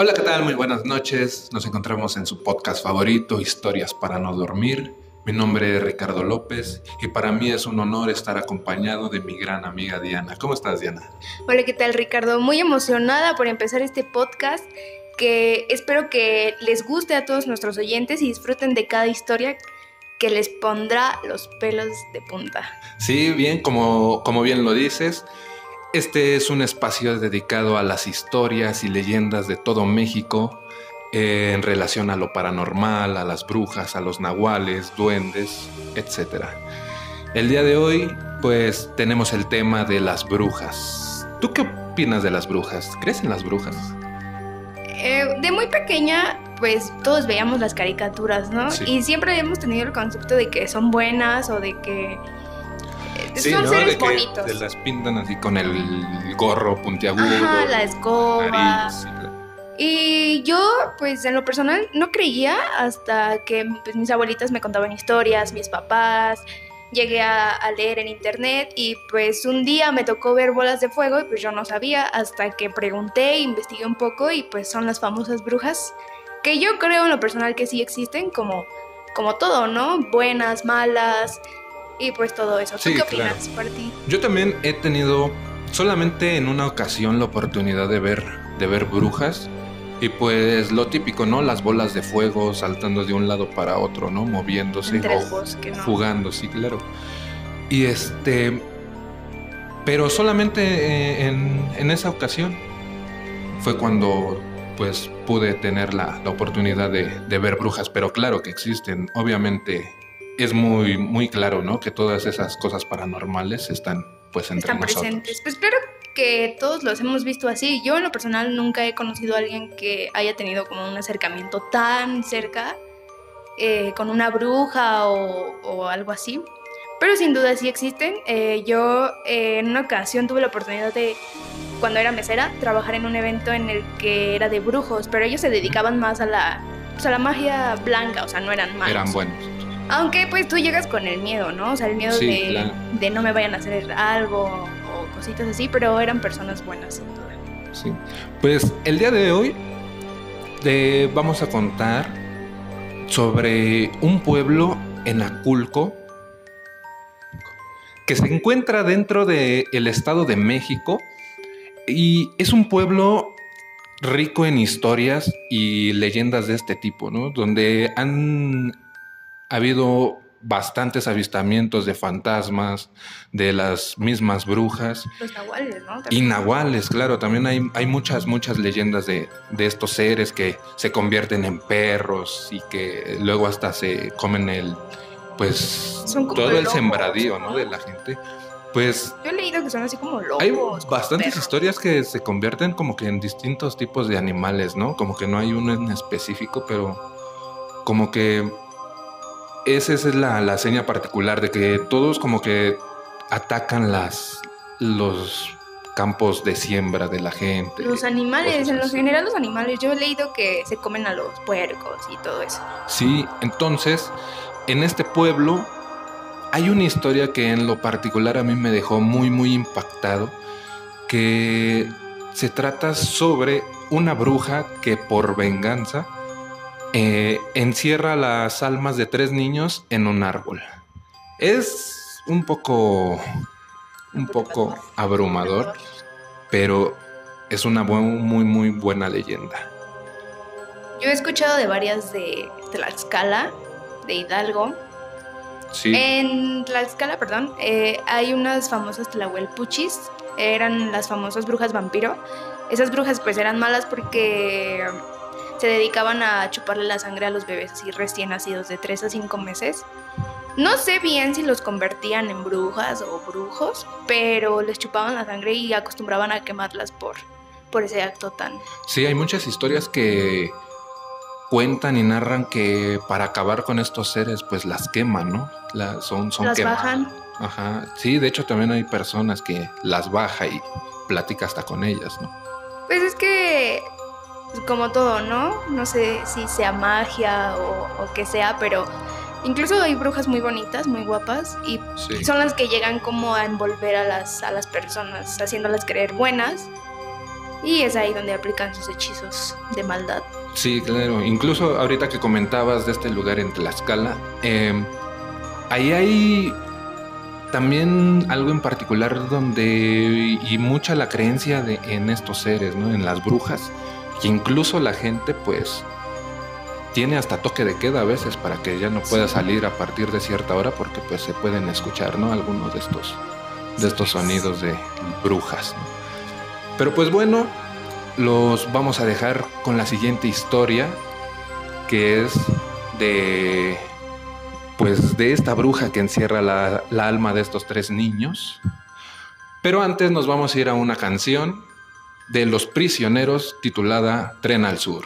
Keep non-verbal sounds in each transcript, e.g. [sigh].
Hola, ¿qué tal? Muy buenas noches. Nos encontramos en su podcast favorito, Historias para no dormir. Mi nombre es Ricardo López y para mí es un honor estar acompañado de mi gran amiga Diana. ¿Cómo estás, Diana? Hola, ¿qué tal, Ricardo? Muy emocionada por empezar este podcast que espero que les guste a todos nuestros oyentes y disfruten de cada historia que les pondrá los pelos de punta. Sí, bien, como, como bien lo dices, este es un espacio dedicado a las historias y leyendas de todo México eh, en relación a lo paranormal, a las brujas, a los nahuales, duendes, etc. El día de hoy, pues tenemos el tema de las brujas. ¿Tú qué opinas de las brujas? ¿Crees en las brujas? Eh, de muy pequeña, pues todos veíamos las caricaturas, ¿no? Y siempre habíamos tenido el concepto de que son buenas o de que eh, son seres bonitos. Se las pintan así con el gorro puntiagudo. Ajá, la escoba. y yo, pues en lo personal, no creía hasta que pues, mis abuelitas me contaban historias, mis papás, llegué a, leer en internet y pues un día me tocó ver bolas de fuego y pues yo no sabía hasta que pregunté, investigué un poco y pues son las famosas brujas que yo creo en lo personal que sí existen como, como todo, ¿no? Buenas, malas y pues todo eso. ¿Tú qué opinas por ti? Yo también he tenido solamente en una ocasión la oportunidad de ver, de ver brujas y pues lo típico, ¿no? Las bolas de fuego saltando de un lado para otro, ¿no? Moviéndose. Entre bosque, ¿no? Jugando, sí, claro. Y este. Pero solamente eh, en, esa ocasión fue cuando pues pude tener la, oportunidad de, ver brujas, pero claro que existen. Obviamente es muy, muy claro, ¿no? Que todas esas cosas paranormales están pues entre están presentes. Pues espero que todos los hemos visto así. Yo en lo personal nunca he conocido a alguien que haya tenido como un acercamiento tan cerca eh, con una bruja o, algo así. Pero sin duda sí existen. Eh, yo eh, en una ocasión tuve la oportunidad de, cuando era mesera, trabajar en un evento en el que era de brujos, pero ellos se dedicaban más a la, pues, a la magia blanca, o sea, no eran malos. Eran buenos. Aunque pues tú llegas con el miedo, ¿no? O sea, el miedo de, de no me vayan a hacer algo cositas así, pero eran personas buenas sin duda. Sí. Pues el día de hoy te vamos a contar sobre un pueblo en Aculco que se encuentra dentro del el Estado de México y es un pueblo rico en historias y leyendas de este tipo, ¿no? Donde han habido bastantes avistamientos de fantasmas, de las mismas brujas. Los nahuales, ¿no? Y nahuales, claro, también hay, hay muchas, muchas leyendas de, estos seres que se convierten en perros y que luego hasta se comen el, pues, todo el sembradío, ¿no? De la gente. Pues... Yo he leído que son así como lobos. Hay bastantes historias que se convierten como que en distintos tipos de animales, ¿no? Como que no hay uno en específico, pero como que esa es la, la seña particular de que todos como que atacan las los campos de siembra de la gente. Los animales, en lo general los animales, yo he leído que se comen a los puercos y todo eso. Sí, entonces, en este pueblo hay una historia que en lo particular a mí me dejó muy, muy impactado, que se trata sobre una bruja que por venganza eh, encierra las almas de tres niños en un árbol. Es un poco, un poco abrumador, pero es una muy, muy buena leyenda. Yo he escuchado de varias de Tlaxcala, de Hidalgo. Sí. En Tlaxcala, perdón, eh, hay unas famosas Tlahuelpuchis, eran las famosas brujas vampiro. Esas brujas pues eran malas porque se dedicaban a chuparle la sangre a los bebés así recién nacidos de 3 a 5 meses. No sé bien si los convertían en brujas o brujos, pero les chupaban la sangre y acostumbraban a quemarlas por, por ese acto tan... Sí, hay muchas historias que cuentan y narran que para acabar con estos seres pues las queman, ¿no? son, son las bajan. Ajá. Sí, de hecho también hay personas que las baja y platica hasta con ellas, ¿no? Pues es que como todo, ¿no? No sé si sea magia o, o qué sea, pero incluso hay brujas muy bonitas, muy guapas, y son las que llegan como a envolver a las, a las personas, haciéndolas creer buenas. Y es ahí donde aplican sus hechizos de maldad. Sí, claro. Incluso ahorita que comentabas de este lugar en Tlaxcala, eh, ahí hay también algo en particular donde y mucha la creencia de, en estos seres, ¿no? En las brujas, que incluso la gente pues tiene hasta toque de queda a veces para que ya no pueda salir a partir de cierta hora porque pues se pueden escuchar, ¿no? Algunos de estos de estos sonidos de brujas. Pero pues bueno, los vamos a dejar con la siguiente historia que es de pues de esta bruja que encierra la, la, alma de estos tres niños. Pero antes nos vamos a ir a una canción de Los Prisioneros titulada Tren al Sur.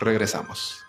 Regresamos.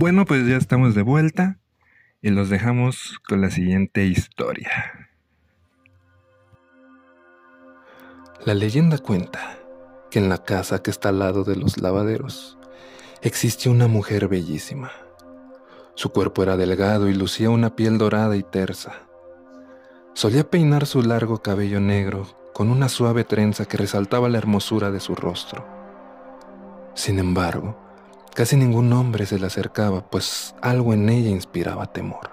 Bueno, pues ya estamos de vuelta y los dejamos con la siguiente historia. La leyenda cuenta que en la casa que está al lado de los lavaderos existe una mujer bellísima. Su cuerpo era delgado y lucía una piel dorada y tersa. Solía peinar su largo cabello negro con una suave trenza que resaltaba la hermosura de su rostro. Sin embargo, Casi ningún hombre se le acercaba, pues algo en ella inspiraba temor.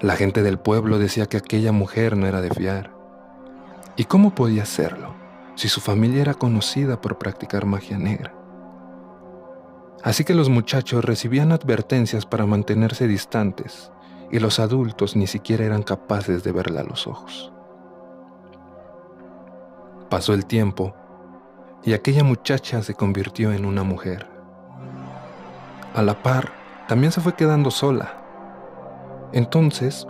La gente del pueblo decía que aquella mujer no era de fiar. ¿Y cómo podía serlo si su familia era conocida por practicar magia negra? Así que los muchachos recibían advertencias para mantenerse distantes y los adultos ni siquiera eran capaces de verla a los ojos. Pasó el tiempo y aquella muchacha se convirtió en una mujer. A la par, también se fue quedando sola. Entonces,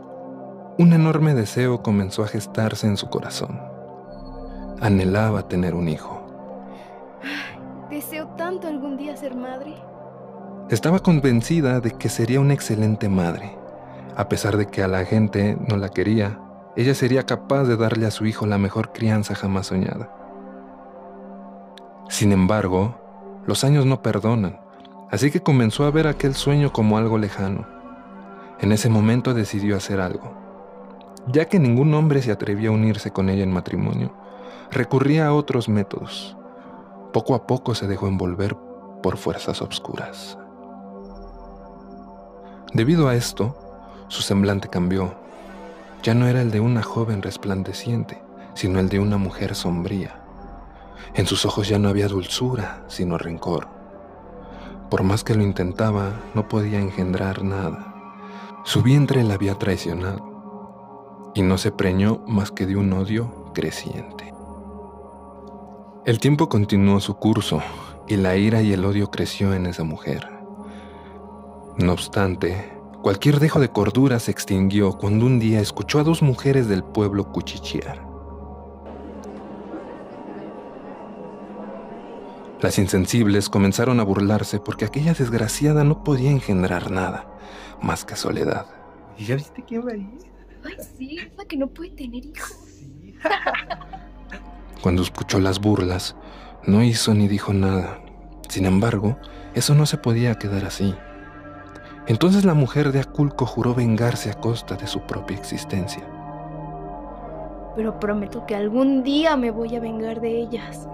un enorme deseo comenzó a gestarse en su corazón. Anhelaba tener un hijo. Deseo tanto algún día ser madre. Estaba convencida de que sería una excelente madre. A pesar de que a la gente no la quería, ella sería capaz de darle a su hijo la mejor crianza jamás soñada. Sin embargo, los años no perdonan, así que comenzó a ver aquel sueño como algo lejano. En ese momento decidió hacer algo. Ya que ningún hombre se atrevía a unirse con ella en matrimonio, recurría a otros métodos. Poco a poco se dejó envolver por fuerzas obscuras. Debido a esto, su semblante cambió. Ya no era el de una joven resplandeciente, sino el de una mujer sombría. En sus ojos ya no había dulzura, sino rencor. Por más que lo intentaba, no podía engendrar nada. Su vientre la había traicionado y no se preñó más que de un odio creciente. El tiempo continuó su curso y la ira y el odio creció en esa mujer. No obstante, cualquier dejo de cordura se extinguió cuando un día escuchó a dos mujeres del pueblo cuchichear. Las insensibles comenzaron a burlarse porque aquella desgraciada no podía engendrar nada más que soledad. ¿Y ya viste quién va ahí? Ay, sí, la que no puede tener hijos. Cuando escuchó las burlas, no hizo ni dijo nada. Sin embargo, eso no se podía quedar así. Entonces la mujer de Aculco juró vengarse a costa de su propia existencia. Pero prometo que algún día me voy a vengar de ellas.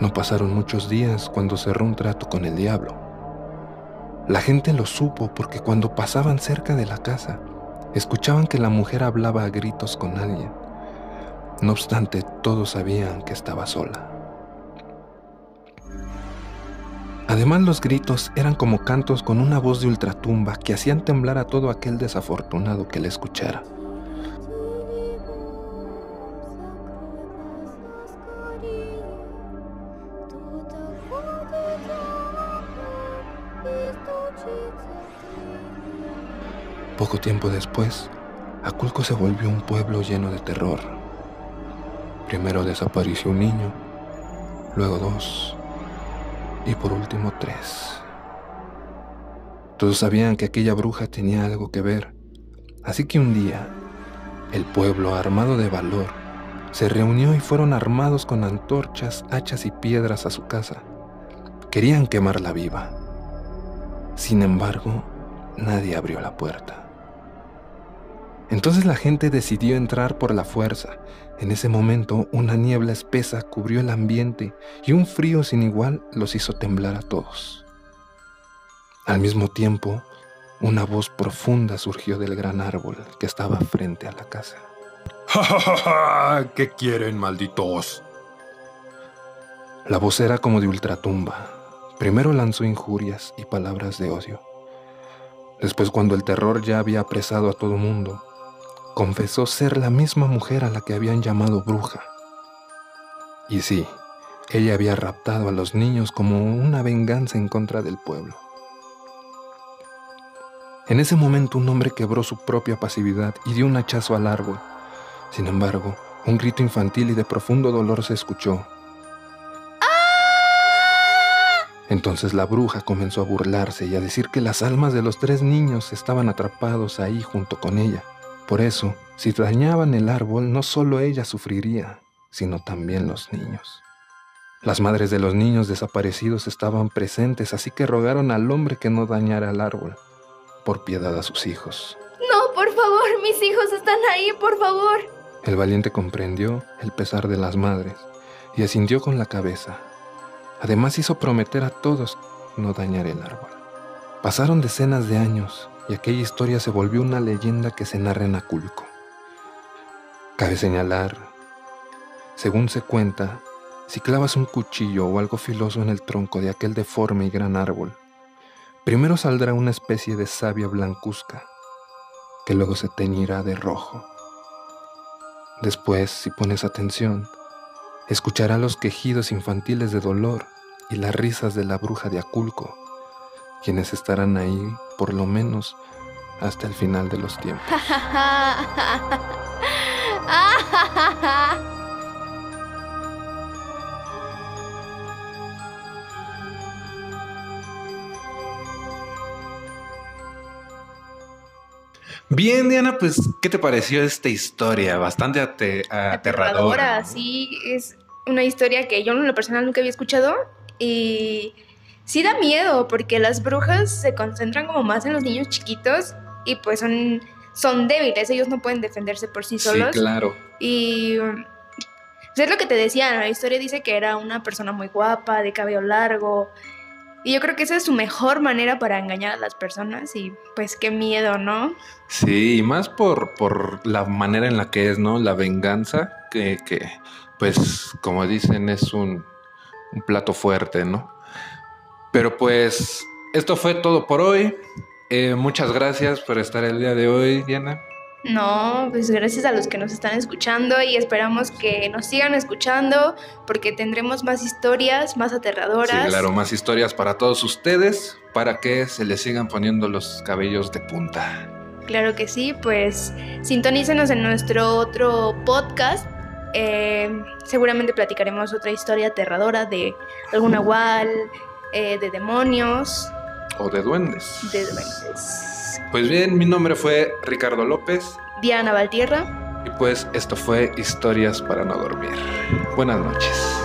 No pasaron muchos días cuando cerró un trato con el diablo. La gente lo supo porque cuando pasaban cerca de la casa, escuchaban que la mujer hablaba a gritos con alguien. No obstante, todos sabían que estaba sola. Además, los gritos eran como cantos con una voz de ultratumba que hacían temblar a todo aquel desafortunado que le escuchara. Poco tiempo después, Aculco se volvió un pueblo lleno de terror. Primero desapareció un niño, luego dos y por último tres. Todos sabían que aquella bruja tenía algo que ver, así que un día el pueblo, armado de valor, se reunió y fueron armados con antorchas, hachas y piedras a su casa. Querían quemarla viva. Sin embargo, nadie abrió la puerta. Entonces la gente decidió entrar por la fuerza. En ese momento una niebla espesa cubrió el ambiente y un frío sin igual los hizo temblar a todos. Al mismo tiempo, una voz profunda surgió del gran árbol que estaba frente a la casa. ¡Ja, ja, ja, qué quieren, malditos? La voz era como de ultratumba. Primero lanzó injurias y palabras de odio. Después, cuando el terror ya había apresado a todo mundo, confesó ser la misma mujer a la que habían llamado bruja. Y sí, ella había raptado a los niños como una venganza en contra del pueblo. En ese momento un hombre quebró su propia pasividad y dio un hachazo al árbol. Sin embargo, un grito infantil y de profundo dolor se escuchó. Entonces la bruja comenzó a burlarse y a decir que las almas de los tres niños estaban atrapados ahí junto con ella. Por eso, si dañaban el árbol, no solo ella sufriría, sino también los niños. Las madres de los niños desaparecidos estaban presentes, así que rogaron al hombre que no dañara el árbol, por piedad a sus hijos. No, por favor, mis hijos están ahí, por favor. El valiente comprendió el pesar de las madres y asintió con la cabeza. Además hizo prometer a todos no dañar el árbol. Pasaron decenas de años y aquella historia se volvió una leyenda que se narra en Aculco. Cabe señalar, según se cuenta, si clavas un cuchillo o algo filoso en el tronco de aquel deforme y gran árbol, primero saldrá una especie de savia blancuzca, que luego se teñirá de rojo. Después, si pones atención, escuchará los quejidos infantiles de dolor y las risas de la bruja de Aculco, quienes estarán ahí por lo menos hasta el final de los tiempos. [laughs] Bien, Diana, pues, ¿qué te pareció esta historia? Bastante aterradora. Aterradora, sí, es una historia que yo en lo personal nunca había escuchado y sí da miedo porque las brujas se concentran como más en los niños chiquitos y pues son, son débiles, ellos no pueden defenderse por sí solos. Sí, claro. Y pues, es lo que te decía, la historia dice que era una persona muy guapa, de cabello largo. Y yo creo que esa es su mejor manera para engañar a las personas y pues qué miedo, ¿no? Sí, y más por, por la manera en la que es, ¿no? La venganza, que, que pues como dicen es un, un plato fuerte, ¿no? Pero pues esto fue todo por hoy. Eh, muchas gracias por estar el día de hoy, Diana. No, pues gracias a los que nos están escuchando y esperamos que nos sigan escuchando porque tendremos más historias, más aterradoras. Sí, claro, más historias para todos ustedes para que se les sigan poniendo los cabellos de punta. Claro que sí, pues sintonícenos en nuestro otro podcast. Eh, seguramente platicaremos otra historia aterradora de algún nahual, eh, de demonios. O de duendes. De duendes. Pues bien, mi nombre fue Ricardo López. Diana Valtierra. Y pues esto fue Historias para no dormir. Buenas noches.